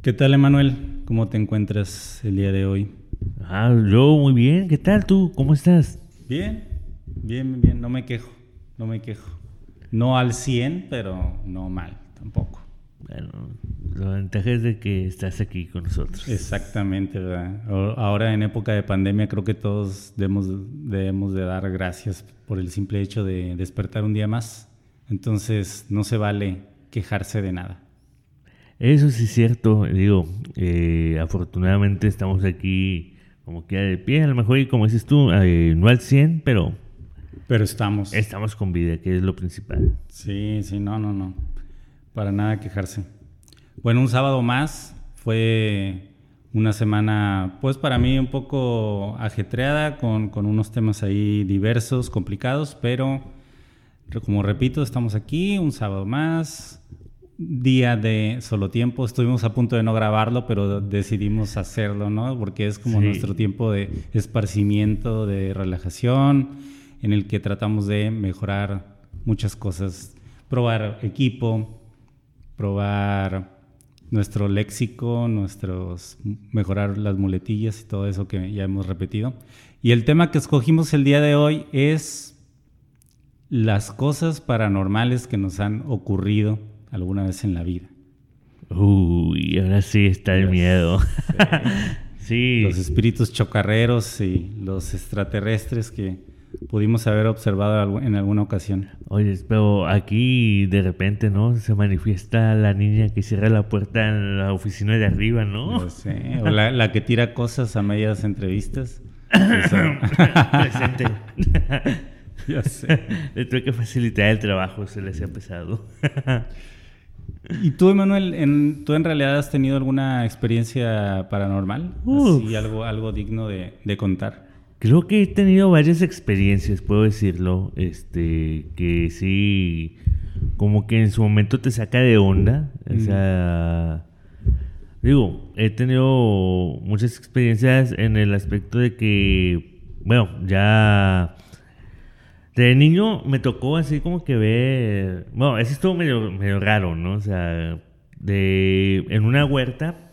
¿Qué tal, Emanuel? ¿Cómo te encuentras el día de hoy? Ah, yo muy bien. ¿Qué tal tú? ¿Cómo estás? Bien, bien, bien. No me quejo, no me quejo. No al 100, pero no mal tampoco. Bueno, la ventaja es de que estás aquí con nosotros. Exactamente, ¿verdad? Ahora en época de pandemia creo que todos debemos, debemos de dar gracias por el simple hecho de despertar un día más. Entonces no se vale quejarse de nada. Eso sí es cierto, digo, eh, afortunadamente estamos aquí como que de pie, a lo mejor y como dices tú, eh, no al 100, pero... Pero estamos. Estamos con vida, que es lo principal. Sí, sí, no, no, no. Para nada quejarse. Bueno, un sábado más fue una semana, pues para mí un poco ajetreada, con, con unos temas ahí diversos, complicados, pero como repito, estamos aquí, un sábado más, día de solo tiempo. Estuvimos a punto de no grabarlo, pero decidimos hacerlo, ¿no? Porque es como nuestro tiempo de esparcimiento, de relajación, en el que tratamos de mejorar muchas cosas, probar equipo, probar nuestro léxico, nuestros mejorar las muletillas y todo eso que ya hemos repetido. Y el tema que escogimos el día de hoy es las cosas paranormales que nos han ocurrido alguna vez en la vida. Uy, ahora sí está el miedo. sí. Los espíritus chocarreros y los extraterrestres que pudimos haber observado en alguna ocasión. Oye, pero aquí de repente, ¿no? Se manifiesta la niña que cierra la puerta en la oficina de arriba, ¿no? o la, que tira cosas a medias entrevistas. Presente. ya sé. Le tuve que facilitar el trabajo, se le hacía pesado. ¿Y tú, Emanuel, en, tú en realidad has tenido alguna experiencia paranormal? Así, algo, algo digno de, de contar. Creo que he tenido varias experiencias, puedo decirlo, este, que sí, como que en su momento te saca de onda, o mm. sea, digo, he tenido muchas experiencias en el aspecto de que, bueno, ya de niño me tocó así como que ver, bueno, eso estuvo medio, medio raro, ¿no? O sea, de, en una huerta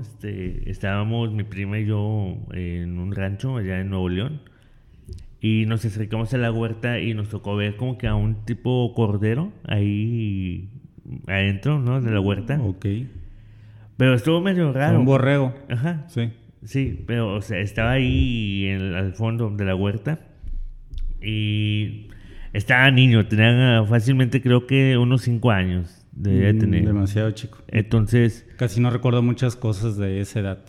este, estábamos mi prima y yo en un rancho allá en Nuevo León y nos acercamos a la huerta y nos tocó ver como que a un tipo cordero ahí adentro, ¿no? De la huerta. Ok. Pero estuvo medio raro. Un borrego. Ajá. Sí. Sí, pero o sea, estaba ahí en al fondo de la huerta y estaba niño, tenía fácilmente creo que unos 5 años. Debía mm, tener. Demasiado chico. Entonces. Casi no recuerdo muchas cosas de esa edad.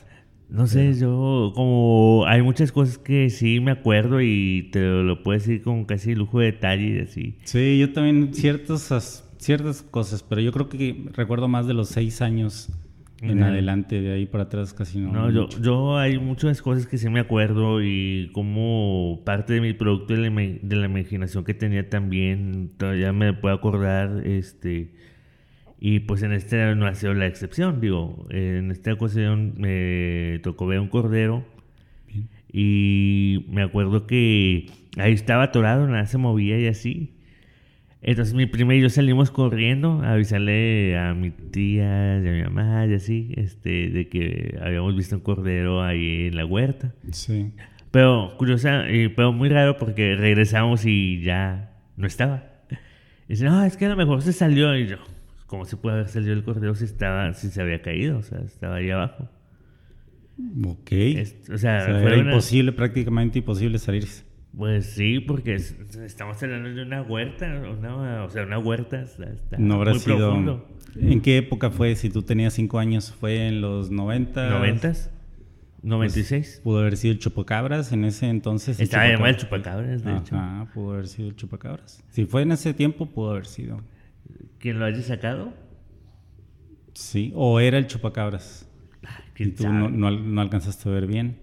No sé, yo como hay muchas cosas que sí me acuerdo y te lo, puedo decir con casi lujo de detalle y así. Sí, yo también ciertas, ciertas cosas, pero yo creo que recuerdo más de los seis años en adelante, de ahí para atrás casi no. No, yo, yo hay muchas cosas que sí me acuerdo y como parte de mi producto de la, de la imaginación que tenía también, todavía me puedo acordar, este y pues en este no ha sido la excepción. Digo, en esta ocasión me tocó ver un cordero. Y me acuerdo que ahí estaba atorado, nada se movía y así. Entonces mi prima y yo salimos corriendo a avisarle a mi tía y a mi mamá y así, este, de que habíamos visto un cordero ahí en la huerta. Sí. Pero curiosa, pero muy raro porque regresamos y ya no estaba. Y dice, no, es que a lo mejor se salió y yo, ¿Cómo se puede haber salido el cordero si estaba, si se había caído? O sea, estaba ahí abajo. Ok. o sea, era imposible, prácticamente imposible salirse. Pues sí, porque estamos hablando de una huerta, o sea, una huerta está, no habrá sido. Profundo. ¿En qué época fue? Si tú tenías cinco años, ¿fue en los 90? ¿90? 96. pudo haber sido el chupacabras en ese entonces. Estaba llamado el chupacabras, de hecho. Ah, pudo haber sido el chupacabras. Si fue en ese tiempo, pudo haber sido. ¿Quién lo haya sacado? Sí, o era el chupacabras. y tú no, alcanzaste a ver bien.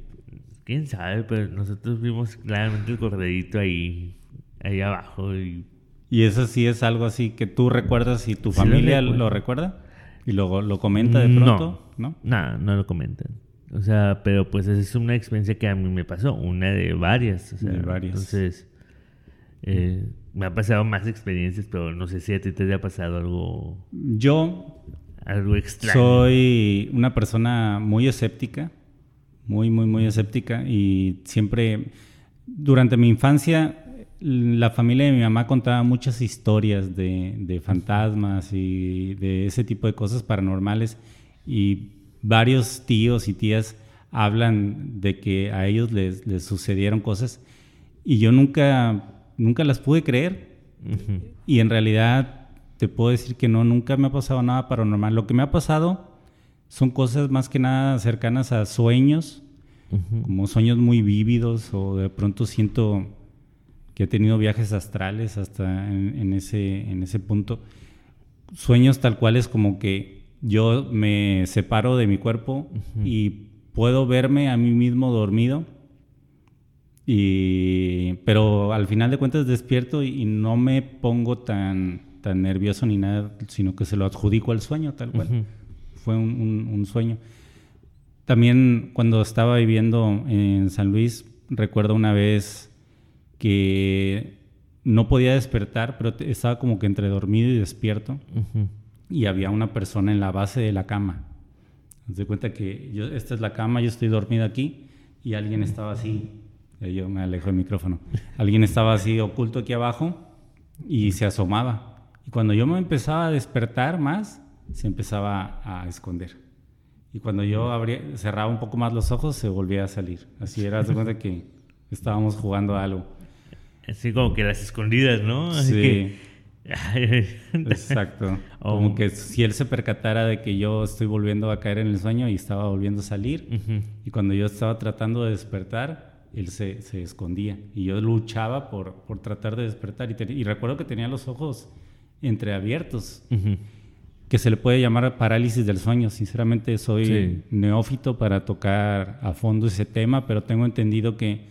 Quién sabe, pero nosotros vimos claramente el corderito ahí, ahí abajo. Y, y eso sí es algo así que tú recuerdas y tu familia lo, recuerda y luego lo comenta de pronto, ¿no? No, no lo comentan. O sea, pero pues esa es una experiencia que a mí me pasó, una de varias. O sea, de varias. Entonces, eh, me ha pasado más experiencias, pero no sé si a ti te haya pasado algo. Yo, Algo extraño. Soy una persona muy escéptica, muy, muy, muy escéptica y siempre, durante mi infancia, la familia de mi mamá contaba muchas historias de, de fantasmas y de ese tipo de cosas paranormales y varios tíos y tías hablan de que a ellos les, les sucedieron cosas y yo nunca, nunca las pude creer. Y en realidad te puedo decir que no, nunca me ha pasado nada paranormal. Lo que me ha pasado son cosas más que nada cercanas a sueños, como sueños muy vívidos o de pronto siento que he tenido viajes astrales hasta en, ese, en ese punto. Sueños tal cual es como que yo me separo de mi cuerpo y puedo verme a mí mismo dormido y, pero al final de cuentas despierto y, no me pongo tan, tan nervioso ni nada, sino que se lo adjudico al sueño, tal cual. Fue un, sueño. También cuando estaba viviendo en San Luis, recuerdo una vez que no podía despertar, pero estaba como que entre dormido y despierto. Y había una persona en la base de la cama. Se cuenta que yo, esta es la cama, yo estoy dormido aquí y alguien estaba así yo me alejo del micrófono. Alguien estaba así oculto aquí abajo y se asomaba. Y cuando yo me empezaba a despertar más, se empezaba a esconder. Y cuando yo abría, cerraba un poco más los ojos, se volvía a salir. Así era, se cuenta que estábamos jugando a algo. Así como que las escondidas, ¿no? sí. Exacto. Como que si él se percatara de que yo estoy volviendo a caer en el sueño y estaba volviendo a salir, y cuando yo estaba tratando de despertar, él se, se, escondía y yo luchaba por, por tratar de despertar y, y, recuerdo que tenía los ojos entreabiertos, que se le puede llamar parálisis del sueño. Sinceramente soy neófito para tocar a fondo ese tema, pero tengo entendido que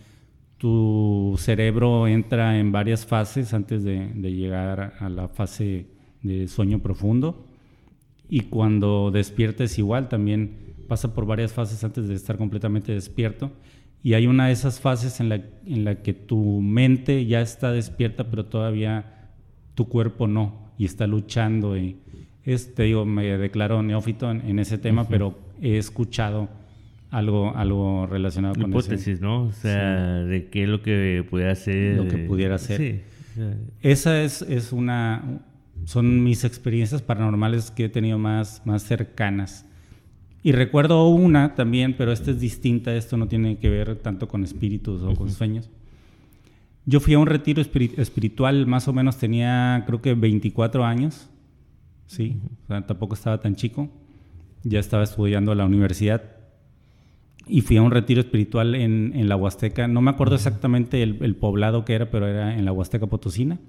tu cerebro entra en varias fases antes de, de llegar a la fase de sueño profundo y cuando despiertes igual también pasa por varias fases antes de estar completamente despierto y hay una de esas fases en la, en la que tu mente ya está despierta, pero todavía tu cuerpo no, y está luchando. Y es, te digo, me declaro neófito en, ese tema, pero he escuchado algo, algo relacionado con. Hipótesis, ¿no? O sea, de qué es lo que pudiera ser. Lo que pudiera ser. Sí. Esa es, es una. Son mis experiencias paranormales que he tenido más, más cercanas. Y recuerdo una también, pero esta es distinta, esto no tiene que ver tanto con espíritus o con sueños. Yo fui a un retiro espiritual, más o menos tenía creo que 24 años, sí, o sea, tampoco estaba tan chico, ya estaba estudiando a la universidad. Y fui a un retiro espiritual en, en la Huasteca, no me acuerdo exactamente el, el, poblado que era, pero era en la Huasteca Potosina.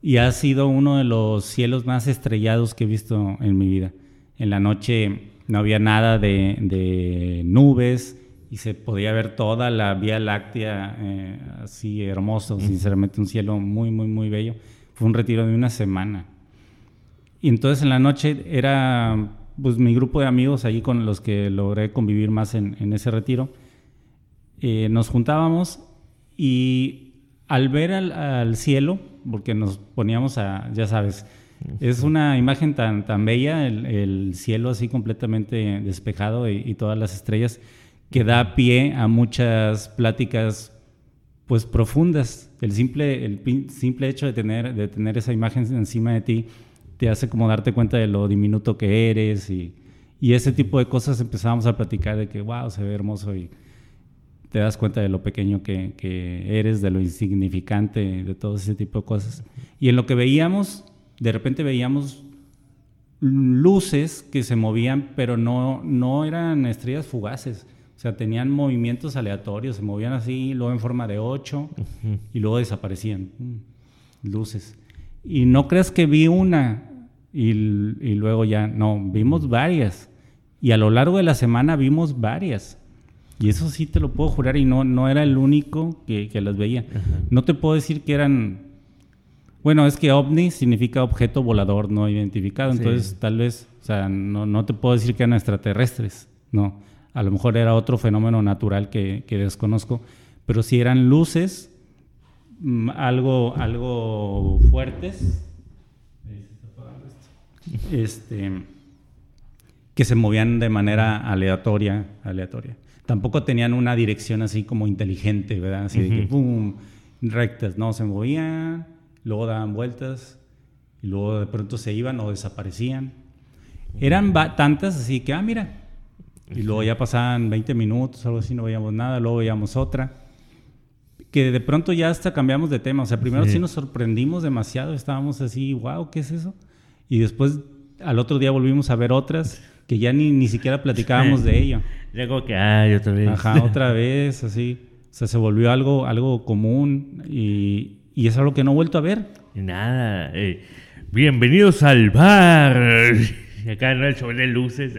Y ha sido uno de los cielos más estrellados que he visto en mi vida. En la noche no había nada de, nubes y se podía ver toda la Vía Láctea eh, así hermoso, sinceramente un cielo muy, muy, muy bello. Fue un retiro de una semana. Y entonces en la noche era pues mi grupo de amigos allí con los que logré convivir más en, ese retiro. Eh, nos juntábamos y al ver al, cielo, porque nos poníamos a, ya sabes, es una imagen tan, tan bella, el, cielo así completamente despejado y, todas las estrellas, que da pie a muchas pláticas pues profundas. El simple, el simple hecho de tener, de tener esa imagen encima de ti te hace como darte cuenta de lo diminuto que eres y, y ese tipo de cosas empezábamos a platicar de que, wow, se ve hermoso y te das cuenta de lo pequeño que, que eres, de lo insignificante, de todo ese tipo de cosas. Y en lo que veíamos, de repente veíamos luces que se movían, pero no, no eran estrellas fugaces. O sea, tenían movimientos aleatorios, se movían así, luego en forma de ocho, y luego desaparecían. Mm, luces. Y no creas que vi una y, luego ya, no, vimos varias. Y a lo largo de la semana vimos varias. Y eso sí te lo puedo jurar, y no, no era el único que, las veía. No te puedo decir que eran bueno, es que ovni significa objeto volador no identificado, entonces tal vez, o sea, no, no, te puedo decir que eran extraterrestres, no. A lo mejor era otro fenómeno natural que, que desconozco, pero si eran luces algo, algo fuertes. Este, que se movían de manera aleatoria, aleatoria. Tampoco tenían una dirección así como inteligente, ¿verdad? Así de que, ¡pum! Rectas, no, se movían, luego daban vueltas, y luego de pronto se iban o desaparecían. Eran tantas así que, ah, mira, y luego ya pasaban 20 minutos, algo así, no veíamos nada, luego veíamos otra. Que de pronto ya hasta cambiamos de tema. O sea, primero sí, nos sorprendimos demasiado, estábamos así, wow, ¿qué es eso? Y después al otro día volvimos a ver otras que ya ni, ni siquiera platicábamos de ello. Como que, ay, otra vez. Ajá, otra vez, así. O sea, se volvió algo, algo común y, y es algo que no he vuelto a ver. Nada. Eh, bienvenidos al bar. Acá no el show de luces.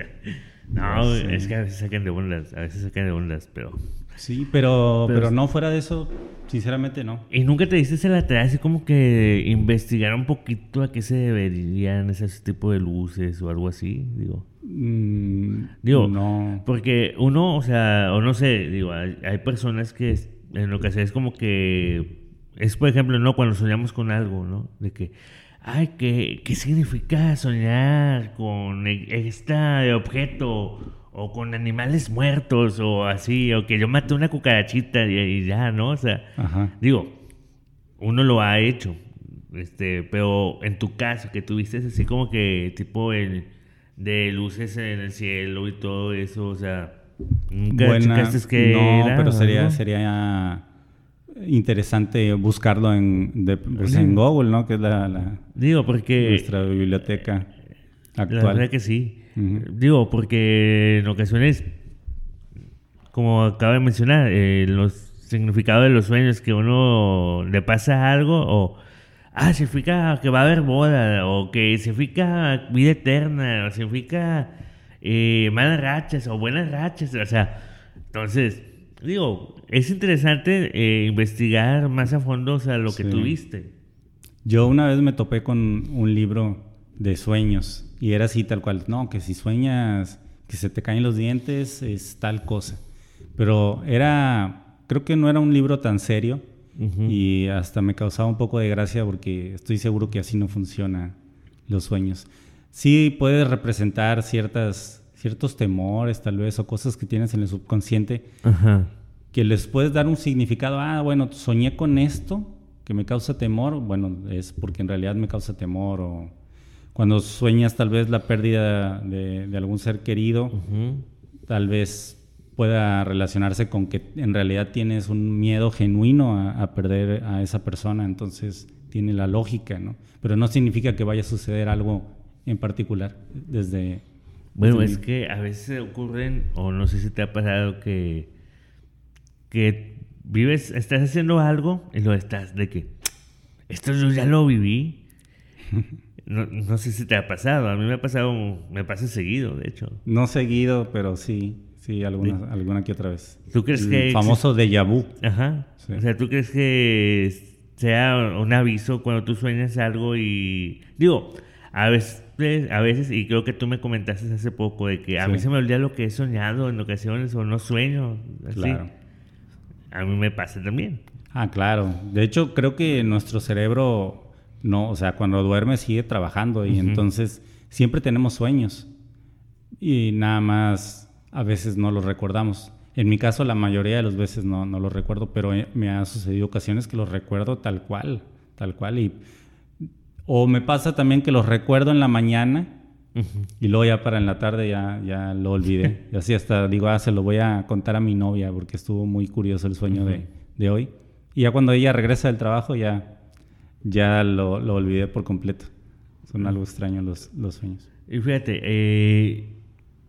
No, es que a veces sacan de ondas, a veces sacan de ondas, pero... Sí, pero, pero, no fuera de eso, sinceramente no. ¿Y nunca te diste ese lateral así como que investigar un poquito a qué se deberían ese tipo de luces o algo así? Digo. Mm, digo, no. Porque uno, o sea, o no sé, digo, hay, personas que en lo que es como que... Es, por ejemplo, ¿no? Cuando soñamos con algo, ¿no? De que ay, ¿qué, ¿qué significa soñar con este objeto? O con animales muertos, o así, o que yo maté una cucarachita y, ya, ¿no? O sea, digo, uno lo ha hecho, este, pero en tu caso, que tuviste así como que tipo el de luces en el cielo y todo eso, o sea, nunca Buena, que no, pero sería, sería interesante buscarlo en, pues, en Google, ¿no? Que es la, Digo, porque... Nuestra biblioteca actual. La verdad que sí. Digo, porque en ocasiones, como acaba de mencionar, eh, los significados de los sueños, que uno le pasa algo o... Ah, significa que va a haber boda, o que significa vida eterna, o significa eh, malas rachas o buenas rachas, o sea, entonces, digo, es interesante eh, investigar más a fondo o sea, lo que tuviste. Yo una vez me topé con un libro de sueños y era así tal cual, no, que si sueñas que se te caen los dientes es tal cosa. Pero era, creo que no era un libro tan serio y hasta me causaba un poco de gracia porque estoy seguro que así no funciona los sueños. Sí puedes representar ciertas, ciertos temores tal vez o cosas que tienes en el subconsciente. Ajá que les puedes dar un significado, ah, bueno, soñé con esto que me causa temor, bueno, es porque en realidad me causa temor, o cuando sueñas tal vez la pérdida de, algún ser querido, tal vez pueda relacionarse con que en realidad tienes un miedo genuino a, perder a esa persona, entonces tiene la lógica, ¿no? Pero no significa que vaya a suceder algo en particular desde... Bueno, es que a veces ocurren, o no sé si te ha pasado que que vives, estás haciendo algo y lo estás de que esto yo ya lo viví. No, no, sé si te ha pasado, a mí me ha pasado, me pasa seguido, de hecho. No seguido, pero sí, sí, alguna, alguna que otra vez. ¿Tú crees El que... famoso déjà vu. Ajá. O sea, ¿tú crees que sea un aviso cuando tú sueñas algo y... Digo, a veces, a veces, y creo que tú me comentaste hace poco, de que a mí se me olvida lo que he soñado en ocasiones o no sueño. Así. Claro. A mí me pasa también. Ah, claro. De hecho, creo que nuestro cerebro, no, o sea, cuando duerme sigue trabajando y entonces siempre tenemos sueños y nada más a veces no los recordamos. En mi caso, la mayoría de las veces no, no los recuerdo, pero me ha sucedido ocasiones que los recuerdo tal cual, tal cual. Y, o me pasa también que los recuerdo en la mañana y luego ya para en la tarde ya, ya lo olvidé. y así hasta digo, ah, se lo voy a contar a mi novia porque estuvo muy curioso el sueño de, de, hoy. Y ya cuando ella regresa del trabajo ya, ya lo, lo olvidé por completo. Son algo extraños los, los sueños. Y fíjate, eh,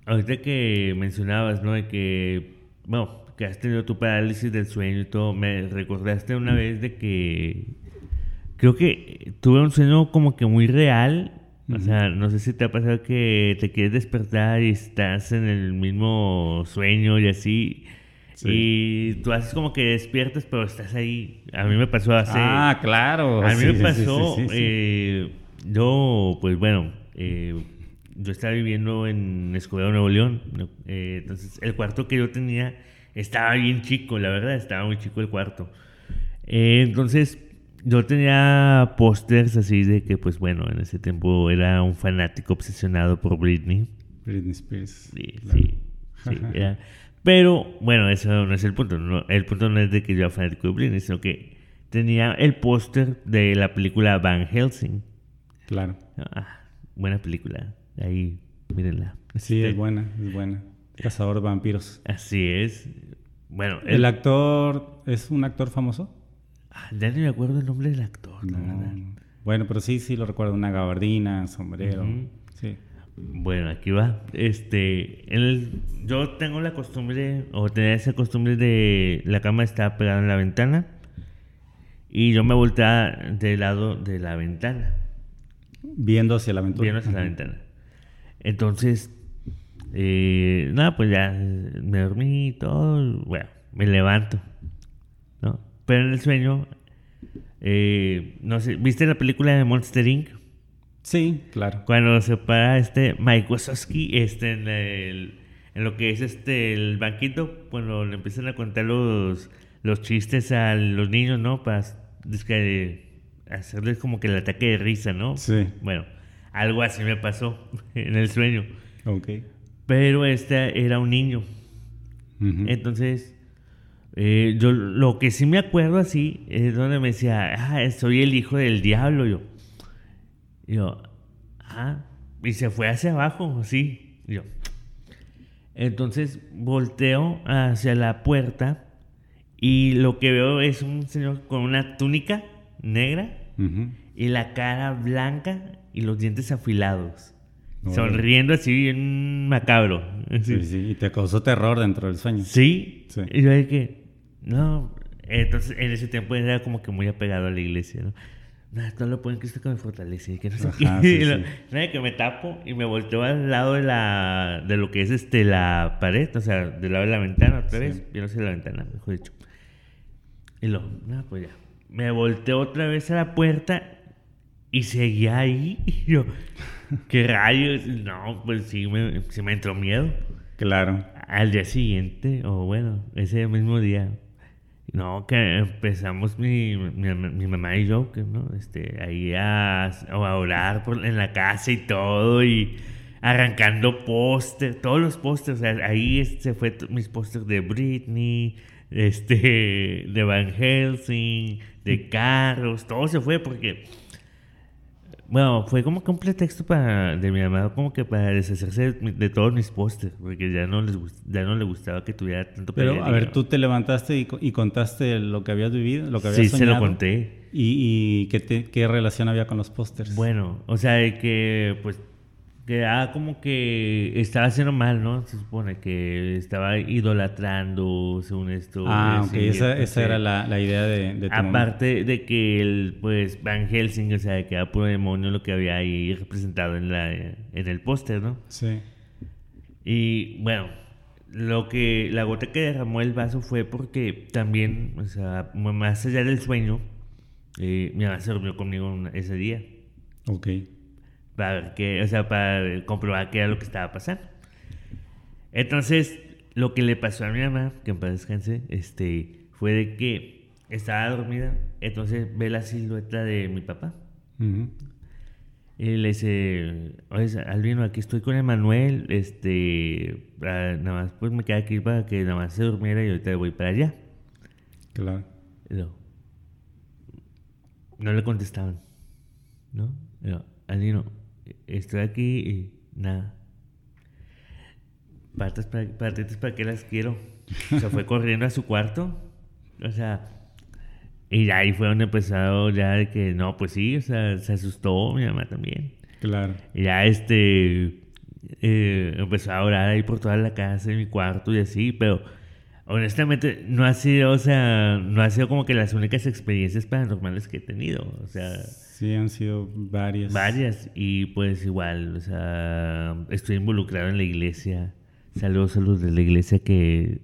ahorita que mencionabas, ¿no? De que, bueno, que has tenido tu parálisis del sueño y todo, me recordaste una vez de que creo que tuve un sueño como que muy real o sea, no sé si te ha pasado que te quieres despertar y estás en el mismo sueño y así. Y tú haces como que despiertas, pero estás ahí. A mí me pasó hace. Ah, claro. A mí me pasó. Eh, yo, pues bueno, eh, yo estaba viviendo en Escobedo, Nuevo León. Eh, entonces, el cuarto que yo tenía estaba bien chico, la verdad, estaba muy chico el cuarto. entonces, yo tenía pósters así de que, pues bueno, en ese tiempo era un fanático obsesionado por Britney. Britney Spears. Sí, claro. sí. sí, era- Pero bueno, eso no es el punto. no- el punto no es de que yo era fanático de Britney, sino que tenía el póster de la película Van Helsing. Claro. Ah, buena película. Ahí, mírenla. Sí, Este, es buena, es buena. Cazador de vampiros. Así es. Bueno, ¿El el, actor es un actor famoso? Ah, ya ni me acuerdo el nombre del actor. la verdad. Bueno, pero sí, sí lo recuerdo. Una gabardina, sombrero. Sí. Bueno, aquí va. Este, el- yo tengo la costumbre, o tenía esa costumbre de la cama está pegada en la ventana y yo me volteaba del lado de la ventana, Viendo hacia la aventura. viendo hacia la ventana. Entonces, eh, nada, pues ya me dormí y todo, bueno, me levanto, ¿no? Pero en el sueño, eh, no sé, ¿viste la película de Monster Inc.? Sí, claro. Cuando se para este Mike Wazowski este, en, el- en lo que es este el banquito, cuando le empiezan a contar los, los chistes a los niños, ¿no? Para hacerles como que el ataque de risa, ¿no? Sí. Bueno, algo así me pasó en el sueño. Ok. Pero este era un niño. Entonces, eh, yo lo que sí me acuerdo así es donde me decía, ah, soy el hijo del diablo. Yo, y yo, ah, y se fue hacia abajo, así. Y yo, entonces volteo hacia la puerta y lo que veo es un señor con una túnica negra y la cara blanca y los dientes afilados. Sonriendo así bien macabro. así. Sí, sí. Y te causó terror dentro del sueño. Sí. Sí. Y yo dije, no. Entonces, en ese tiempo era como que muy apegado a la iglesia, ¿no? No, todo lo puedo en Cristo que me fortalece. Que no sé Ajá, sí, lo- sí. que me tapo y me volteo al lado de la de lo que es este la pared, o sea, del lado de la ventana otra vez. Yo no sé la ventana, mejor dicho. Y lo, no, pues ya. Me volteo otra vez a la puerta y seguía ahí. Y yo, ¿qué rayos? No, pues sí me, sí me entró miedo. Claro. Al día siguiente, o bueno, ese mismo día, no, que empezamos mi, mi, mi mamá y yo, que no, este, ahí a, a orar por, en la casa y todo, y arrancando póster, todos los pósters, ahí es- se fue mis pósters de Britney, este, de Van Helsing, de carros, todo se fue porque bueno, fue como que un pretexto para, de mi mamá, como que para deshacerse de, de todos mis pósters, porque ya no, les, ya no le gustaba que tuviera tanto Pero, a ver, tú te levantaste y, y contaste lo que habías vivido, lo que Sí, habías se soñado. lo conté. ¿Y, y qué, te- qué relación había con los pósters? Bueno, o sea, de que pues que ah, como que estaba haciendo mal, ¿no? Se supone que estaba idolatrando, según esto. Ah, ok. Esa, esa era la, la idea de, de tu. Aparte de que el, pues, Van Helsing, o sea, de que era puro demonio lo que había ahí representado en, la, en el póster, ¿no? Sí. Y bueno, lo que la gota que derramó el vaso fue porque también, o sea, más allá del sueño, eh, mi mamá se durmió conmigo ese día Ok. Para ver qué, o sea, para comprobar qué era lo que estaba pasando. Entonces, lo que le pasó a mi mamá, que en paz descanse, este, fue de que estaba dormida, entonces ve la silueta de mi papá. Y le dice, oye, Albino, aquí estoy con Emanuel, este, ah, nada más, pues me queda aquí para que nada más se durmiera y ahorita voy para allá. Claro. Luego, no le contestaban, ¿no? Luego, Albino, estoy aquí y nada. Patas para, para qué las quiero. Se fue corriendo a su cuarto, o sea, y ya ahí fue donde empezó ya de que, no, pues sí, o sea, se asustó mi mamá también. Claro. Y ya este eh, empezó a orar ahí por toda la casa, en mi cuarto y así, pero honestamente no ha sido, o sea, no ha sido como que las únicas experiencias paranormales que he tenido, o sea, Sí, han sido varias. varias y pues igual, o sea, estoy involucrado en la iglesia, saludos a los de la iglesia que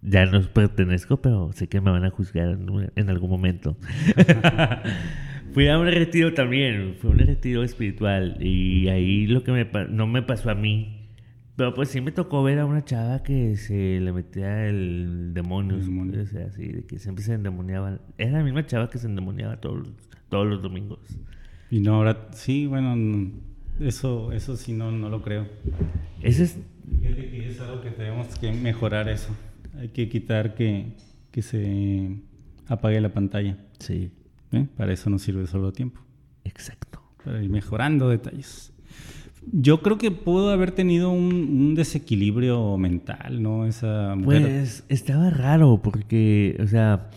ya no pertenezco, pero sé que me van a juzgar en, algún momento. Fui a un retiro también, fue un retiro espiritual y ahí lo que me no me pasó a mí, pero pues sí me tocó ver a una chava que se le metía el demonio, El demonio. o sea, así, de que siempre se endemoniaba. Era la misma chava que se endemoniaba todos, todos los domingos. Y no, ahora sí, bueno, eso, eso sí no, no lo creo. Ese es... Es algo que tenemos que mejorar eso. Hay que quitar que, que se apague la pantalla. Sí, ¿eh? Para eso no sirve solo tiempo. exacto. Para ir mejorando detalles. Yo creo que pudo haber tenido un, un desequilibrio mental, ¿no? Esa mujer. Pues estaba raro porque, o sea,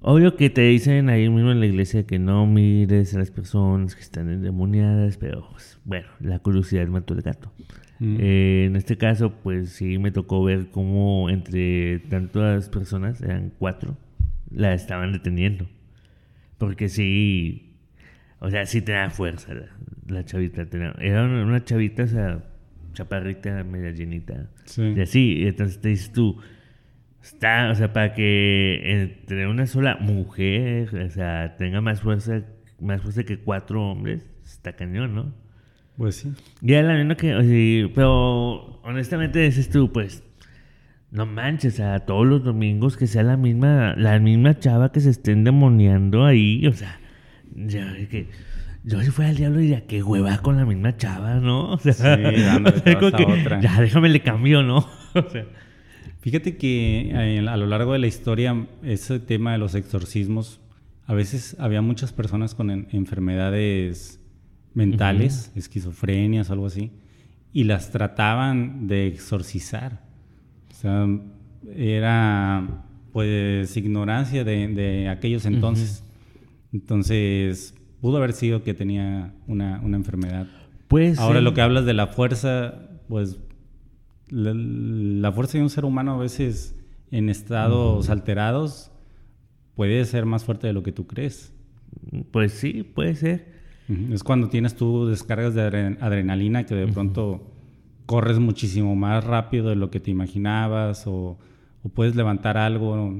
obvio que te dicen ahí mismo en la iglesia que no mires a las personas que están endemoniadas, pero pues, bueno, la curiosidad mató el gato. Mm. Eh, en este caso, pues sí me tocó ver cómo entre tantas personas, eran cuatro, la estaban deteniendo. Porque sí, o sea, sí tenía fuerza la, la chavita. era una, chavita, o sea, chaparrita, media llenita. Sí. Y así, entonces te dices tú, está, o sea, para que tener una sola mujer, o sea, tenga más fuerza, más fuerza que cuatro hombres, está cañón, ¿no? Pues sí. Y era la misma que, o sea, pero honestamente dices tú, pues, no manches, o sea, todos los domingos que sea la misma, la misma chava que se esté endemoniando ahí, o sea, ya, es que yo si fuera el diablo diría, qué hueva con la misma chava, ¿no? O sea, Sí, dándole o sea, que, otra. ya déjame le cambio, ¿no? O sea, Fíjate que eh, a lo largo de la historia, ese tema de los exorcismos, a veces había muchas personas con en- enfermedades mentales, esquizofrenias o algo así, y las trataban de exorcizar. O sea, era pues ignorancia de, de aquellos entonces. Entonces, pudo haber sido que tenía una, una enfermedad. pues Ahora lo que hablas de la fuerza, pues la, la fuerza de un ser humano a veces en estados alterados puede ser más fuerte de lo que tú crees. Pues sí, puede ser. Es cuando tienes tú descargas de adre- adrenalina que de pronto corres muchísimo más rápido de lo que te imaginabas o, o puedes levantar algo.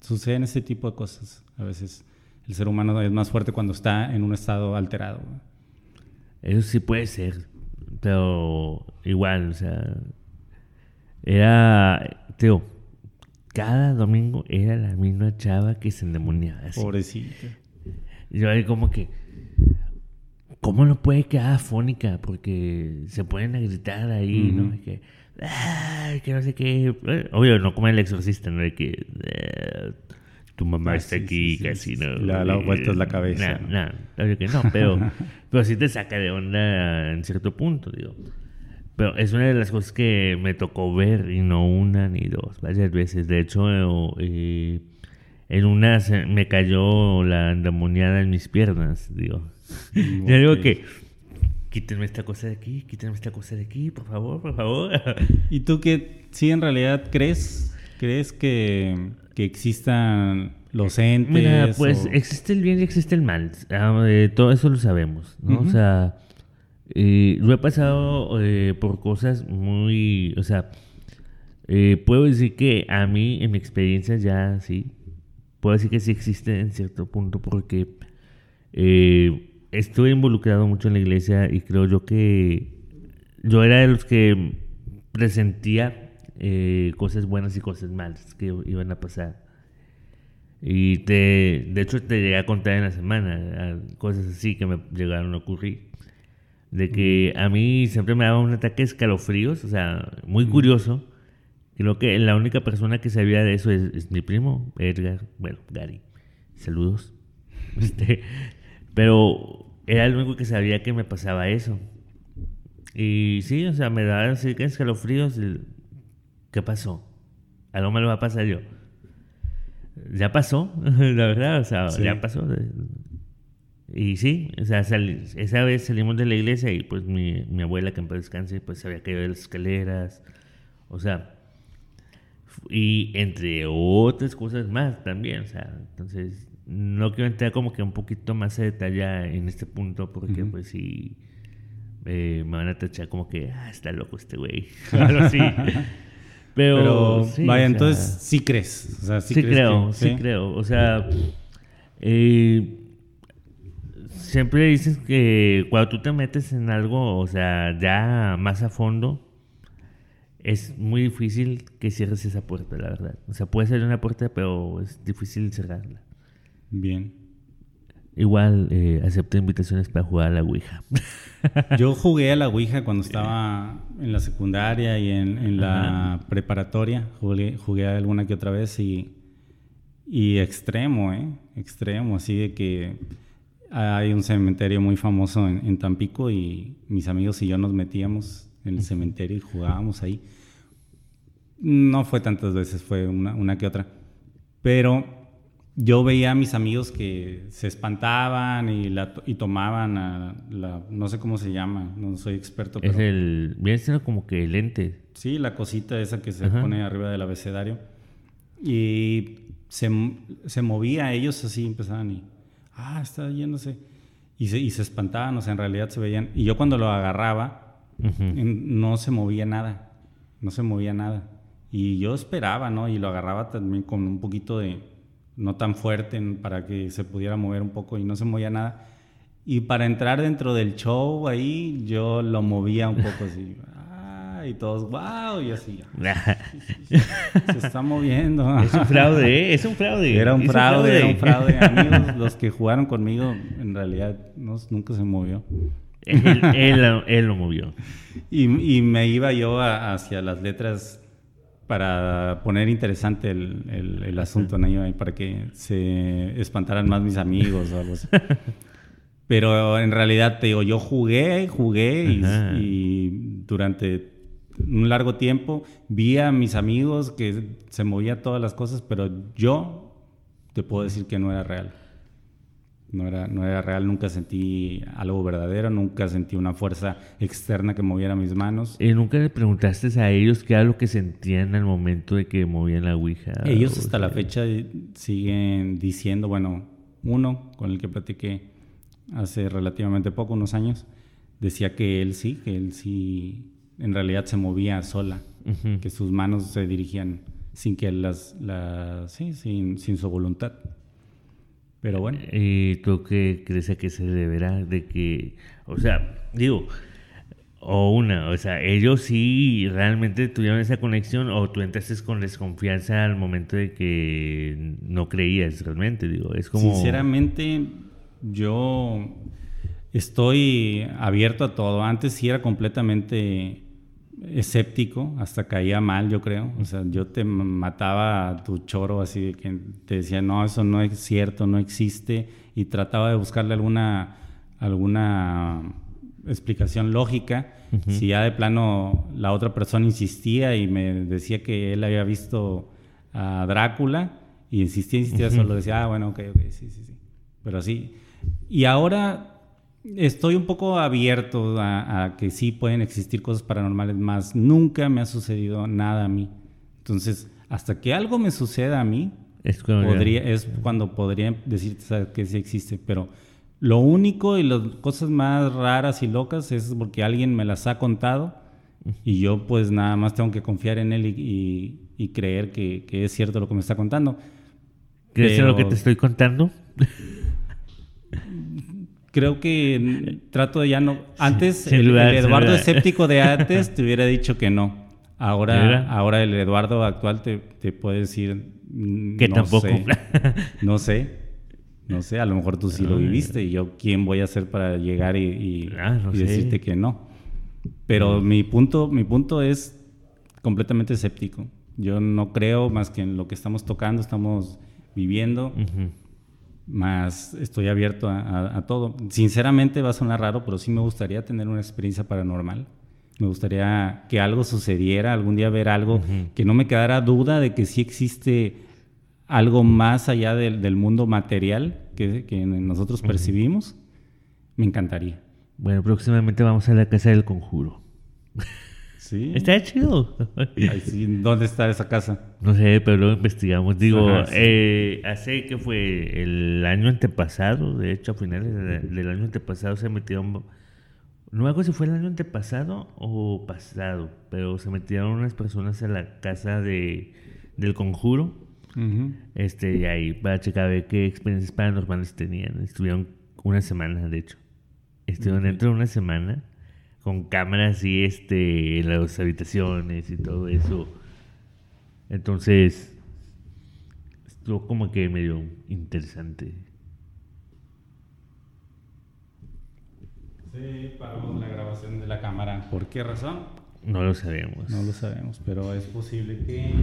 Suceden ese tipo de cosas. A veces el ser humano es más fuerte cuando está en un estado alterado. Eso sí puede ser. Pero igual, o sea. Era. Teo, cada domingo era la misma chava que se endemoniaba. así. Pobrecito. Y Yo ahí como que. ¿Cómo no puede quedar afónica? Porque se pueden a gritar ahí, ¿no? Que. "Ay, que no sé qué. Obvio, no como el exorcista, ¿no? De que. eh, tu mamá Ah, está sí, aquí, sí, casi, sí, ¿no? Le da vueltas la cabeza. No, no, obvio que no, pero, pero sí te saca de onda en cierto punto, digo. Pero es una de las cosas que me tocó ver, y no una ni dos, varias veces. De hecho, eh, en una se- me cayó la endemoniada en mis piernas, digo. Ya digo que, quítenme esta cosa de aquí, quítenme esta cosa de aquí, por favor, por favor. ¿Y tú qué, sí en realidad crees, crees que, que existan los entes? Mira, pues o- existe el bien y existe el mal. Ah, eh, todo eso lo sabemos, ¿no? O sea, eh, yo he pasado eh, por cosas muy, o sea, eh, puedo decir que a mí, en mi experiencia, ya sí, puedo decir que sí existe en cierto punto porque eh, estuve involucrado mucho en la iglesia y creo yo que yo era de los que presentía eh, cosas buenas y cosas malas que iban a pasar. Y te, de hecho te llegué a contar en la semana cosas así que me llegaron a ocurrir. De que a mí siempre me daba un ataque de escalofríos, o sea, muy curioso. Creo que la única persona que sabía de eso es, es mi primo, Edgar, bueno, Gary. Saludos. Este, pero era el único que sabía que me pasaba eso. Y sí, o sea, me daba así que escalofríos. ¿Qué pasó? Algo me lo va a pasar yo. Ya pasó, la verdad, o sea, Sí. ya pasó. Y sí, o sea, sali- esa vez salimos de la iglesia y pues mi, mi abuela, que en paz descanse, pues se había caído de las escaleras. O sea, y entre otras cosas más también, o sea, entonces no quiero entrar como que un poquito más a detalle en este punto porque Ujú. pues sí eh, me van a tachar como que, ah, está loco este güey. Algo así. Pero, Pero, sí, vaya, o sea, entonces sí crees. O sea, sí, Sí, crees creo, que- sí, creo. O sea, eh, siempre dices que cuando tú te metes en algo, o sea, ya más a fondo, es muy difícil que cierres esa puerta, la verdad. O sea, puede ser una puerta, pero es difícil cerrarla. Bien. Igual eh, acepté invitaciones para jugar a la Ouija. Yo jugué a la Ouija cuando estaba en la secundaria y en, la preparatoria. Jugué, jugué alguna que otra vez y, y extremo, ¿eh? Extremo, así de que hay un cementerio muy famoso en, Tampico y mis amigos y yo nos metíamos en el cementerio y jugábamos ahí. No fue tantas veces, fue una, una que otra. Pero yo veía a mis amigos que se espantaban y, la, y tomaban la, no sé cómo se llama, no soy experto. Pero, es el, viene siendo como que el lente. Sí, la cosita esa que se pone arriba del abecedario. Y se, se movía, ellos así empezaban y, ah, está yéndose. Y se, y se espantaban, o sea, en realidad se veían. Y yo cuando lo agarraba, no se movía nada, no se movía nada. Y yo esperaba, ¿no? Y lo agarraba también con un poquito de, no tan fuerte para que se pudiera mover un poco y no se movía nada. Y para entrar dentro del show ahí, yo lo movía un poco así. Ah, y todos, wow, y así. se está moviendo. Es un fraude, ¿eh? Es un fraude. Era un fraude, era un fraude. Amigos, los que jugaron conmigo, en realidad nunca se movió. Él, lo movió. Y, y, me iba yo hacia las letras para poner interesante el, el, asunto, ¿no? para que se espantaran más mis amigos o algo así. Pero en realidad, te digo, yo jugué, jugué y, durante un largo tiempo vi a mis amigos que se movía todas las cosas, pero yo te puedo decir que no era real. No era, no era real, nunca sentí algo verdadero, nunca sentí una fuerza externa que moviera mis manos. ¿Y nunca le preguntaste a ellos qué era lo que sentían al momento de que movían la Ouija? Ellos hasta la fecha siguen diciendo, bueno, uno con el que platiqué hace relativamente poco, unos años, decía que él sí, que él sí en realidad se movía sola, que sus manos se dirigían sin que las, las sí, sin, sin su voluntad. Pero bueno. ¿Y tú qué crees que se deberá de que, o sea, digo, o una, o sea, ellos sí realmente tuvieron esa conexión o tú entraste con desconfianza al momento de que no creías realmente, digo, es como... Sinceramente, yo estoy abierto a todo. Antes sí era completamente escéptico, hasta caía mal, yo creo. O sea, yo te mataba tu choro así de que te decía, no, eso no es cierto, no existe, y trataba de buscarle alguna, alguna explicación lógica. Si ya de plano la otra persona insistía y me decía que él había visto a Drácula, y insistía, insistía, solo decía, ah, bueno, ok, ok, sí, sí, sí. Pero así. Y ahora Estoy un poco abierto a, que sí pueden existir cosas paranormales, más nunca me ha sucedido nada a mí. Entonces, hasta que algo me suceda a mí, es, podría, es cuando podría decirte que sí existe. Pero lo único y las cosas más raras y locas es porque alguien me las ha contado y yo pues nada más tengo que confiar en él y, creer que, es cierto lo que me está contando. ¿Crees en lo que te estoy contando? Creo que trato de ya no. Antes, el, Eduardo escéptico de antes te hubiera dicho que no. Ahora, ahora el Eduardo actual te, te puede decir. Mm, que tampoco. no sé. No sé, a lo mejor tú sí lo viviste y yo, ¿quién voy a ser para llegar y, ah, decirte que no? Pero mi, punto, mi punto es completamente escéptico. Yo no creo más que en lo que estamos tocando, estamos viviendo más estoy abierto a, todo. Sinceramente va a sonar raro, pero sí me gustaría tener una experiencia paranormal. Me gustaría que algo sucediera, algún día ver algo, que no me quedara duda de que sí existe algo más allá del, mundo material que, nosotros percibimos. Me encantaría. Bueno, próximamente vamos a la casa del conjuro. Sí. Está chido. ¿Dónde está esa casa? No sé, pero luego investigamos. Digo, eh, hace que fue el año antepasado, de hecho, a finales del año antepasado se metieron. No me acuerdo si fue el año antepasado o pasado, pero se metieron unas personas a la casa de, del conjuro. este, y ahí para checar a ver qué experiencias paranormales tenían. Estuvieron una semana, de hecho. Estuvieron dentro de una semana con cámaras y este en las habitaciones y todo eso. Entonces, estuvo como que medio interesante. Sí, paramos la grabación de la cámara. ¿Por qué razón? No lo sabemos. No lo sabemos, pero es posible que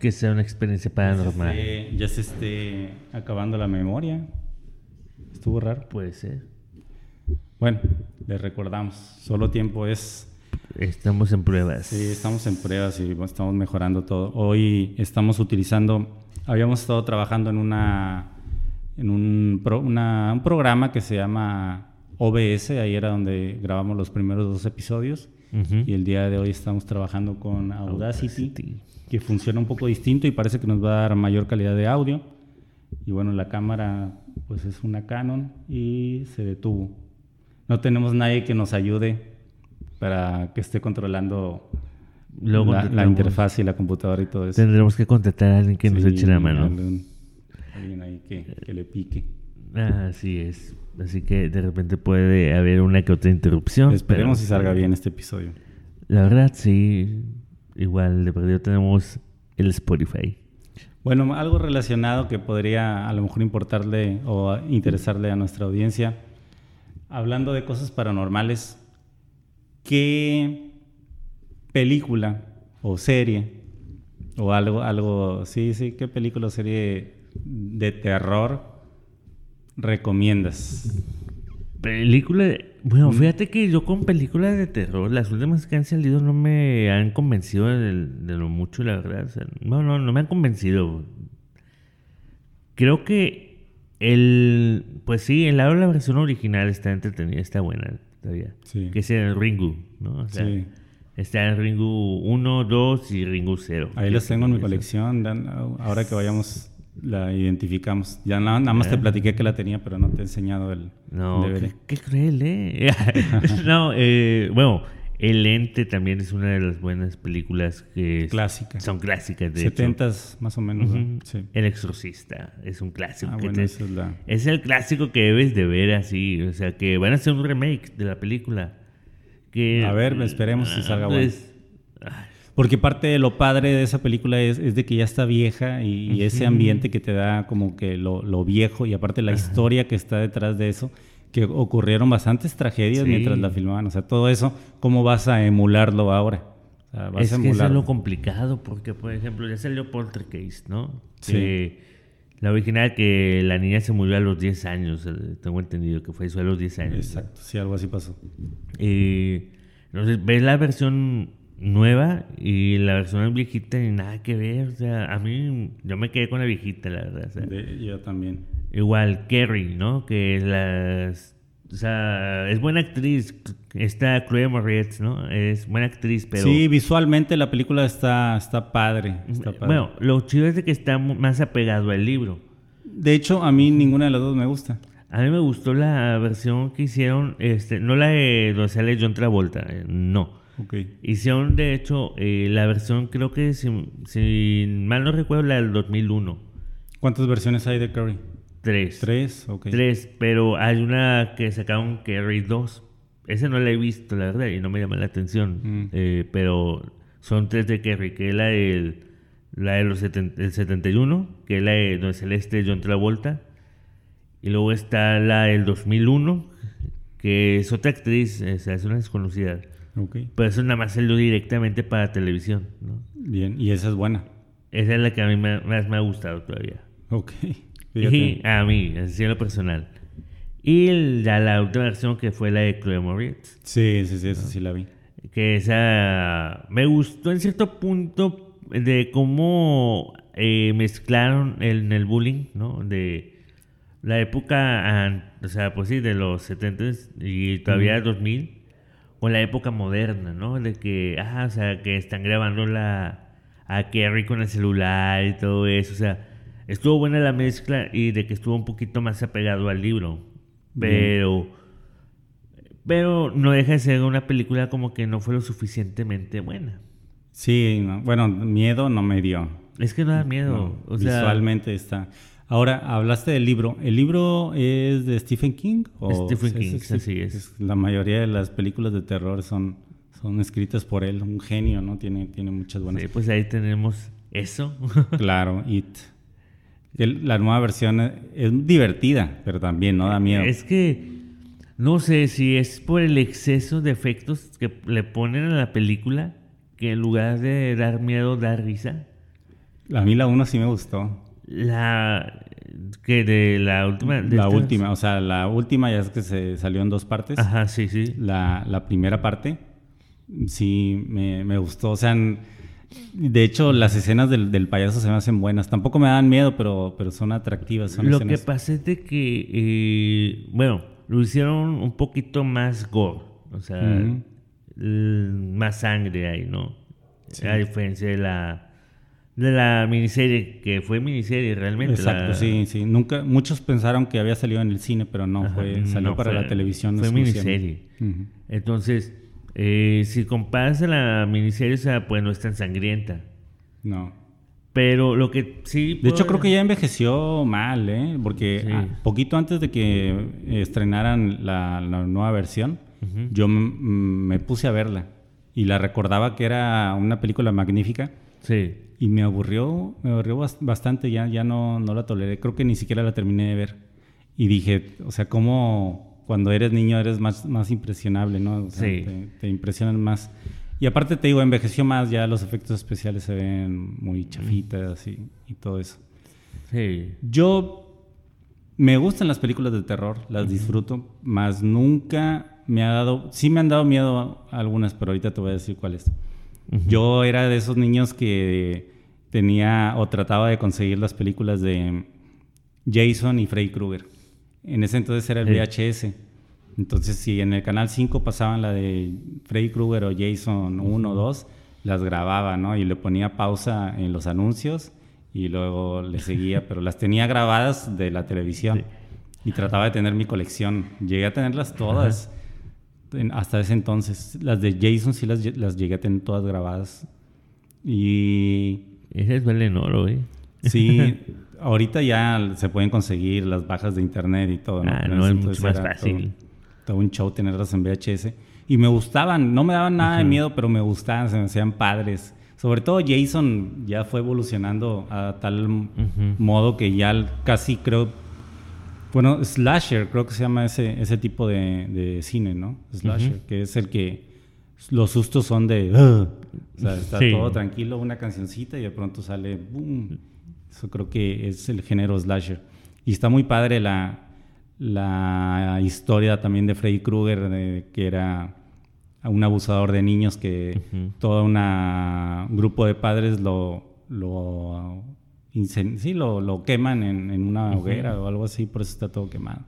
Que sea una experiencia paranormal. ya se esté, ya se esté acabando la memoria. Estuvo raro. Puede ser. Bueno, les recordamos, solo tiempo es Estamos en pruebas. Sí, estamos en pruebas y estamos mejorando todo. Hoy estamos utilizando, habíamos estado trabajando en una en un, pro- una- un programa que se llama OBS, ahí era donde grabamos los primeros dos episodios. Ujú. Y el día de hoy estamos trabajando con Audacity, Audacity. que funciona un poco distinto y parece que nos va a dar mayor calidad de audio. Y bueno, la cámara pues es una Canon y se detuvo. No tenemos nadie que nos ayude para que esté controlando Luego la, interfaz y la computadora y todo eso. Tendremos que contratar a alguien que nos eche la mano. Alguien, alguien ahí que, que le pique. Así es. Así que de repente puede haber una que otra interrupción. Esperemos pero- si salga bien este episodio. La verdad, sí. Igual de perdido tenemos el Spotify. Bueno, algo relacionado que podría a lo mejor importarle o interesarle a nuestra audiencia. Hablando de cosas paranormales, ¿qué película o serie o algo, algo, sí, sí, qué película o serie de terror recomiendas? Película. de- Bueno, fíjate que yo con películas de terror, las últimas que han salido no me han convencido de, de lo mucho, la verdad. O sea, no, no, no me han convencido. Creo que el. Pues sí, el la versión original está entretenida, está buena todavía. Sí. Que es el Ringu, ¿no? O sea, Sí. Está el Ringu 1, 2 y Ringu 0. Ahí los tengo en mi colección. dan- Ahora que vayamos, la identificamos. Ya na- nada más te platiqué que la tenía, pero no te he enseñado el No, DVD. qué, qué cruel, ¿eh? no, eh, bueno, El Ente también es una de las buenas películas que Clásica. son clásicas de hecho. 70 más o menos. ¿no? Ujú. Sí. El Exorcista es un clásico. Ah, que bueno, te- esa es la... es el clásico que debes de ver así, o sea, que van a hacer un remake de la película. Que, A ver, esperemos si salga pues, ay, Porque parte de lo padre de esa película es, es de que ya está vieja y, y ese ambiente que te da como que lo, lo viejo y aparte la historia que está detrás de eso, que ocurrieron bastantes tragedias Sí. mientras la filmaban. O sea, todo eso, ¿cómo vas a emularlo ahora? O sea, vas Es a que eso es emularlo. lo complicado, porque por ejemplo ya salió Poltergeist, ¿no? Sí. Que la original que la niña se murió a los 10 años, eh, tengo entendido que fue eso a los 10 años. Exacto, sí, algo así pasó. Y entonces ves la versión nueva y la versión viejita y nada que ver, o sea, a mí yo me quedé con la viejita, la verdad. o sea. De- yo también. Igual Carrie, ¿no? Que es la... O sea, es buena actriz. Está Chloe Moretz, ¿no? Es buena actriz, pero... Sí, visualmente la película está, está padre. está padre. Bueno, lo chido es de que está más apegado al libro. De hecho, a mí ninguna de las dos me gusta. A mí me gustó la versión que hicieron, este, no la de donde sale John Travolta, eh, no. Ok. Hicieron, de hecho, eh, la versión, creo que, si, si mal no recuerdo, la del 2001. ¿Cuántas versiones hay de Curry? Tres. Tres, ok. Tres, pero hay una que sacaron Carrie 2. Esa no la he visto, la verdad, y no me llama la atención. Mm. Eh, pero son tres de Carrie, que es la del, la de los seten- del 71, que es la de donde sale este John Travolta. Y luego está la del 2001, que es otra actriz, o sea, es una desconocida. Ok. Pero eso nada más salió directamente para televisión, ¿no? Bien, y esa es buena. Esa es la que a mí más me ha gustado todavía. Ok. Y Fíjate. a mí, así en lo personal. Y el- ya la última versión que fue la de Chloe Moritz. Sí, sí, sí, esa sí la vi. Que esa me gustó en cierto punto de cómo eh, mezclaron el, en el bullying, ¿no? De la época, o sea, pues sí, de los 70 y todavía 2000, con la época moderna, ¿no? De que, ah, o sea, que están grabando la, a Carrie con el celular y todo eso, o sea, estuvo buena la mezcla y de que estuvo un poquito más apegado al libro, pero... Pero no deja de ser una película como que no fue lo suficientemente buena. Sí, no, bueno, miedo no me dio. Es que no da miedo. No, o sea, visualmente está. Ahora, hablaste del libro. ¿El libro es de Stephen King? Stephen es- King, es- así es. La mayoría de las películas de terror son, son escritas por él. Un genio, ¿no? Tiene, tiene muchas buenas. sí, pues ahí tenemos eso. Claro, It. La nueva versión es, es divertida, pero también no da miedo. es que No sé si es por el exceso de efectos que le ponen a la película que en lugar de dar miedo da risa. A mí la 1 sí me gustó. La que de la última. de la estas- última, o sea, la última ya es que se salió en dos partes. Ajá, sí, sí. La, la primera parte sí me, me gustó. O sea, en- de hecho, las escenas del, del payaso se me hacen buenas. Tampoco me dan miedo, pero, pero son atractivas. Son Lo que escenas- pasa es de que, eh, bueno, lo hicieron un poquito más gore. O sea, Ujú. l- más sangre ahí, ¿no? A diferencia de la de la miniserie, que fue miniserie realmente. Exacto, la- sí, sí. Nunca, muchos pensaron que había salido en el cine, pero no, Ajá, fue, salió no, para fue- la televisión. Fue miniserie. Entonces, eh, si comparas a la miniserie, o sea, pues no es tan sangrienta. No. Pero lo que sí. De hecho, creo que ya envejeció mal, ¿eh? Porque Sí. ah, poquito antes de que estrenaran la, la nueva versión, Ujú. yo m- m- me puse a verla y la recordaba que era una película magnífica Sí. y me aburrió, me aburrió bas- bastante, ya, ya no, no la toleré, creo que ni siquiera la terminé de ver. Y dije, o sea, cómo cuando eres niño eres más, más impresionable, ¿no? O sea, Sí. te, te impresionan más. Y aparte te digo, envejeció más, ya los efectos especiales se ven muy chafitas y, y todo eso. Sí. Yo me gustan las películas de terror, las disfruto, más nunca me ha dado, sí me han dado miedo algunas, pero ahorita te voy a decir cuáles. Yo era de esos niños que tenía o trataba de conseguir las películas de Jason y Freddy Krueger. En ese entonces era el Sí. VHS. Entonces, si en el canal 5 pasaban la de Freddy Krueger o Jason 1 o 2, las grababa, ¿no? Y le ponía pausa en los anuncios y luego le seguía, pero las tenía grabadas de la televisión. Y trataba de tener mi colección. Llegué a tenerlas todas en- hasta ese entonces. Las de Jason sí las, las llegué a tener todas grabadas. Y Ese es valen oro, ¿eh? sí, ahorita ya se pueden conseguir las bajas de internet y todo. Ah, Pero no, es mucho más fácil. Todo, todo un show tenerlas en VHS. Y me gustaban, no me daban nada de miedo, pero me gustaban, se me hacían padres. Sobre todo Jason ya fue evolucionando a tal m- modo que ya casi creo bueno, slasher, creo que se llama ese, ese tipo de, de cine, ¿no? Slasher, que es el que los sustos son de... "Ugh". O sea, está Sí. todo tranquilo, una cancioncita y de pronto sale... ¡boom! Eso creo que es el género slasher. Y está muy padre la, la historia también de Freddy Krueger, que era un abusador de niños que todo una- un grupo de padres lo, lo, sí, lo, lo queman en, en una hoguera o algo así, por eso está todo quemado.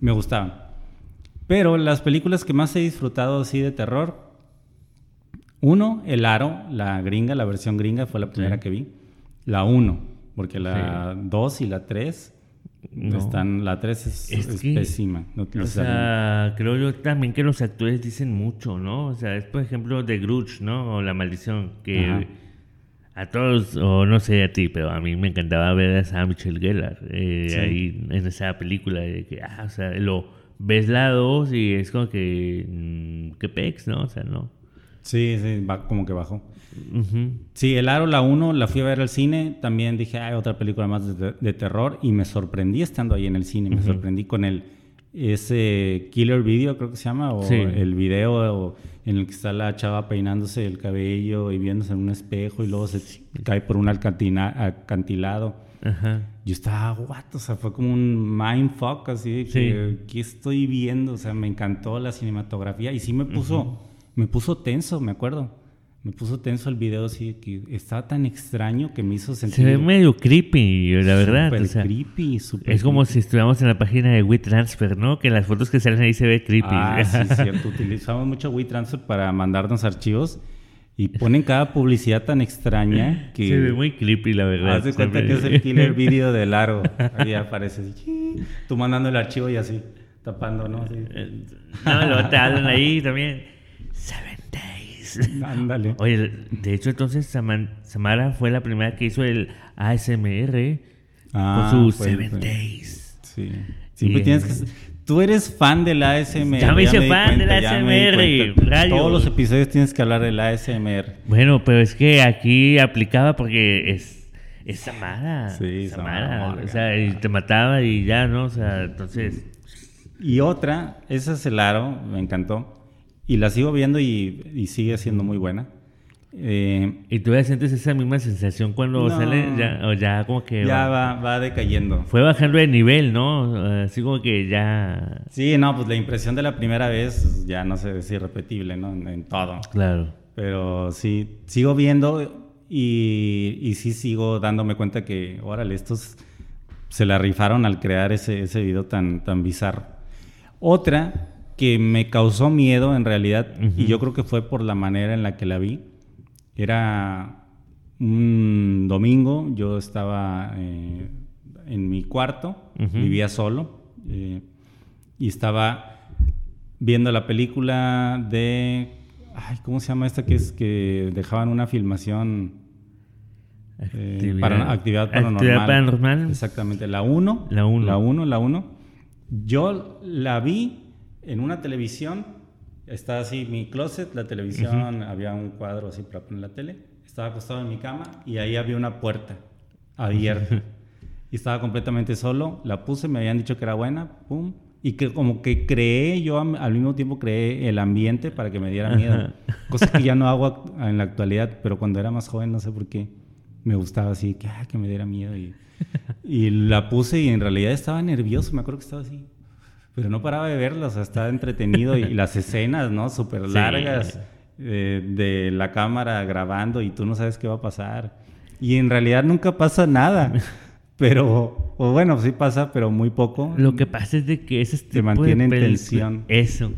Me gustaban. Pero las películas que más he disfrutado así de terror, uno, El Aro, la gringa, la versión gringa fue la primera Sí. que vi. La uno, porque la dos y la tres No. están, la tres es, Es es que, pésima. No O sea, creo yo también que los actores dicen mucho, ¿no? O sea, es por ejemplo de Grudge, ¿no? O La Maldición, que Ajá. a todos, o no sé a ti, pero a mí me encantaba ver a Sarah Michelle Gellar eh, Sí. ahí en esa película. De que, ah, o sea, lo ves la dos y es como que, mm, qué pex, ¿no? O sea, no. Sí, sí, va como que bajó. Ujú. Sí, El Aro, la 1, la fui a ver al cine. También dije, hay otra película más de, de terror. Y me sorprendí estando ahí en el cine. Me sorprendí con el ese Killer Video, creo que se llama. O Sí. el video o- en el que está la chava peinándose el cabello y viéndose en un espejo. Y luego se cae por un acantilado. Ajá. Yo estaba, what? O sea, fue como un mindfuck, así de que, ¿qué estoy viendo? O sea, me encantó la cinematografía y sí me puso, me puso tenso, me acuerdo. Me puso tenso el video, así que estaba tan extraño que me hizo sentir. Se ve medio creepy, la verdad. o sea, creepy, súper es como creepy. si estuviéramos en la página de WeTransfer, ¿no? Que en las fotos que salen ahí se ve creepy. Ah, sí, cierto. Utilizamos mucho WeTransfer para mandarnos archivos y ponen cada publicidad tan extraña que. Se ve muy creepy, la verdad. Haz de cuenta que es el killer video de largo. Ahí aparece. Tú mandando el archivo y así, tapando, ¿no? Así. No, luego te hablan ahí también. Days. Ándale. Oye, de hecho, entonces Saman- Samara fue la primera que hizo el ASMR Ah, con su fue- Seven fue- Days. Sí. Siempre Y, tienes que. Tú eres fan del ASMR. Ya me hice fan del me di ASMR, cuenta. Todos los episodios tienes que hablar del ASMR. Bueno, pero es que aquí aplicaba porque es, es Samara. Sí, Samara. Samara o sea, y te mataba y ya, ¿no? O sea, entonces. Y otra, esa es el aro, me encantó. Y la sigo viendo y, y sigue siendo muy buena. Eh, ¿Y tú ya sientes esa misma sensación cuando No. sale? Ya, o ya como que... ya va- va, va decayendo. Fue bajando de nivel, ¿no? Así como que ya... Sí, no, pues la impresión de la primera vez ya no sé, es irrepetible, ¿no? En, en todo. Claro. Pero sí, sigo viendo y, y sí sigo dándome cuenta que, órale, estos se la rifaron al crear ese, ese video tan, tan bizarro. Otra que me causó miedo en realidad, y yo creo que fue por la manera en la que la vi, era un domingo, yo estaba eh, en mi cuarto, vivía solo, eh, y estaba viendo la película de... Ay, ¿Cómo se llama esta que es que dejaban una filmación? eh, para- actividad paranormal. Actividad paranormal. Exactamente, la 1. La uno. La 1, la 1. Yo la vi en una televisión. Está así mi closet, la televisión, había un cuadro así para poner la tele. Estaba acostado en mi cama y ahí había una puerta abierta. y estaba completamente solo. La puse, me habían dicho que era buena, pum. Y que como que creé, yo al mismo tiempo creé el ambiente para que me diera miedo. Cosa que ya no hago en la actualidad, pero cuando era más joven, no sé por qué, me gustaba así, que, ah, que me diera miedo. Y, y la puse y en realidad estaba nervioso, me acuerdo que estaba así. Pero no paraba de verla, o sea, estaba entretenido. y las escenas, ¿no? Súper Sí. largas eh, de la cámara grabando y tú no sabes qué va a pasar. Y en realidad nunca pasa nada. Pero, o bueno, sí pasa, pero muy poco. Lo que pasa es de que ese tipo mantiene en de tensión. Eso.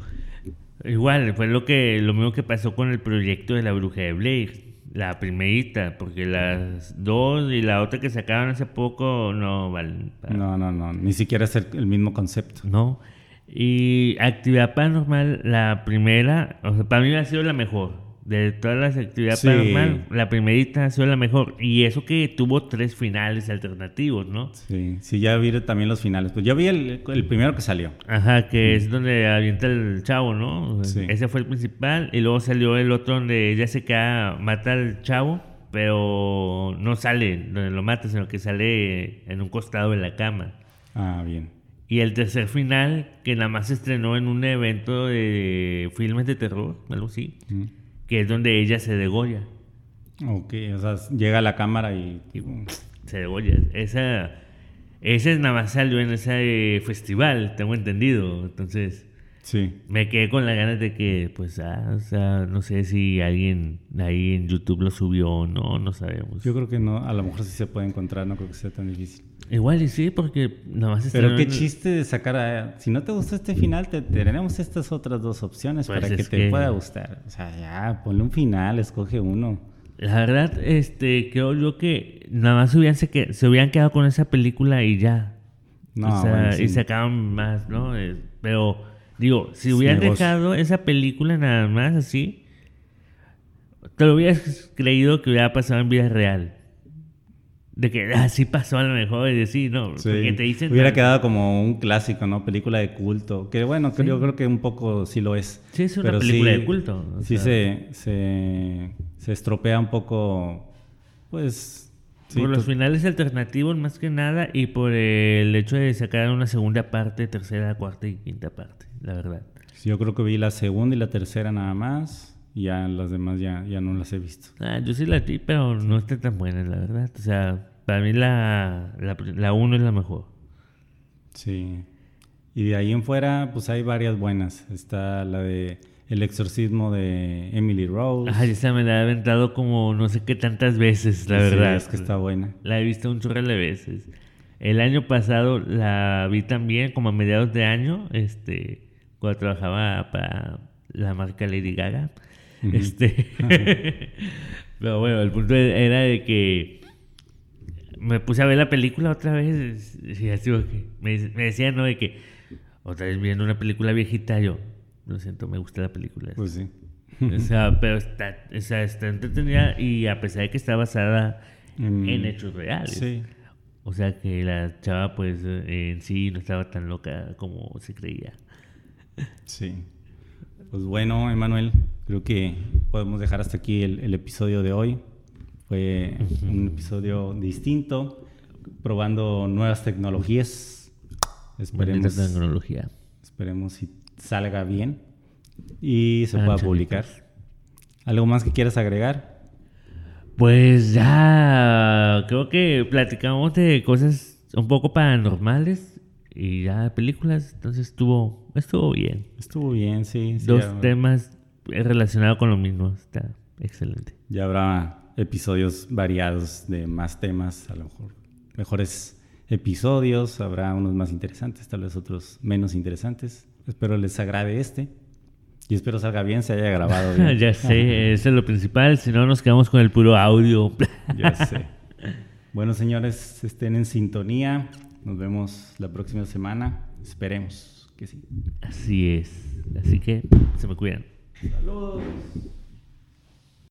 Igual, fue lo que lo mismo que pasó con el proyecto de la bruja de Blair, la primerita, porque las dos y la otra que sacaron hace poco no valen. para- No, no, no, ni siquiera es el, el mismo concepto. ¿no? Y Actividad Paranormal, la primera, o sea, para mí ha sido la mejor. De todas las actividades Sí. paranormal, la primerita ha sido la mejor. Y eso que tuvo tres finales alternativos, ¿no? Sí, sí, ya vi también los finales. Pues yo vi el, el primero que salió. Ajá, que es donde avienta el chavo, ¿no? Sí. Ese fue el principal. Y luego salió el otro donde ella se queda, mata al chavo, pero no sale donde lo mata, sino que sale en un costado de la cama. Ah, bien. Y el tercer final, que nada más se estrenó en un evento de filmes de terror, algo así, Mm. Que es donde ella se degolla. Ok, o sea, llega a la cámara y... Se degolla. Esa, ese nada más salió en ese festival, tengo entendido. Entonces, Sí. me quedé con las ganas de que, pues, ah, o sea, no sé si alguien ahí en YouTube lo subió o no, no sabemos. Yo creo que no, a lo mejor sí se puede encontrar, no creo que sea tan difícil. Igual y sí, porque nada más Pero qué chiste de sacar a... Si no te gustó este final, te tenemos estas otras dos opciones Pues para que te que- pueda gustar. O sea, ya, ponle un final, escoge uno. La verdad, este, creo yo que nada más se hubieran, se, que- se hubieran quedado con esa película y ya. No, O sea, bueno, sí. y sacaban más, ¿no? Pero, digo, si hubieran dejado esa película nada más así, te lo hubieras creído que hubiera pasado en vida real. De que así pasó a lo mejor, y de sí, no. Sí. Porque te dicen. Hubiera quedado como un clásico, ¿no? Película de culto. Que bueno, que yo creo que un poco sí lo es. Sí, es una Pero película sí- de culto. o Sí se, se, se estropea un poco, pues... sí, por los finales alternativos más que nada y por el hecho de sacar una segunda parte, tercera, cuarta y quinta parte, la verdad. sí, yo creo que vi la segunda y la tercera nada más. Ya las demás ya, ya no las he visto. Ah, yo sí la vi, pero no está tan buena, la verdad. O sea, para mí la, la, la uno es la mejor. Sí. Y de ahí en fuera, pues hay varias buenas. Está la de El exorcismo de Emily Rose. Ay, esa me la he aventado como no sé qué tantas veces, la Sí, verdad. es que está buena. La he visto un chorro de veces. El año pasado la vi también, como a mediados de año, este, cuando trabajaba para la marca Lady Gaga. Este, pero bueno, el punto era de que me puse a ver la película otra vez y así me, me decían, ¿no? De que otra vez viendo una película viejita, yo, lo siento, me gusta la película. Pues sí. O sea, pero está, o sea, está entretenida y a pesar de que está basada Mm. en hechos reales. Sí. O sea que la chava pues en sí no estaba tan loca como se creía. Sí. Pues bueno, Emanuel, creo que podemos dejar hasta aquí el, el episodio de hoy. Fue un episodio distinto, probando nuevas tecnologías. Esperemos, tecnología. Esperemos si salga bien y se pueda publicar. ¿Algo más que quieras agregar? Pues ya creo que platicamos de cosas un poco paranormales y ya películas, entonces estuvo, estuvo bien. Estuvo bien, sí. sí, Dos temas relacionados con lo mismo, está excelente. Ya habrá episodios variados de más temas, a lo mejor mejores episodios, habrá unos más interesantes, tal vez otros menos interesantes. Espero les agrade este y espero salga bien, se haya grabado bien. ya sé, eso es lo principal, si no nos quedamos con el puro audio. Ya sé. Bueno, señores, estén en sintonía. Nos vemos la próxima semana. Esperemos que sí. Así es, así que se me cuidan. Saludos.